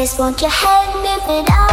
Just want your head moving up.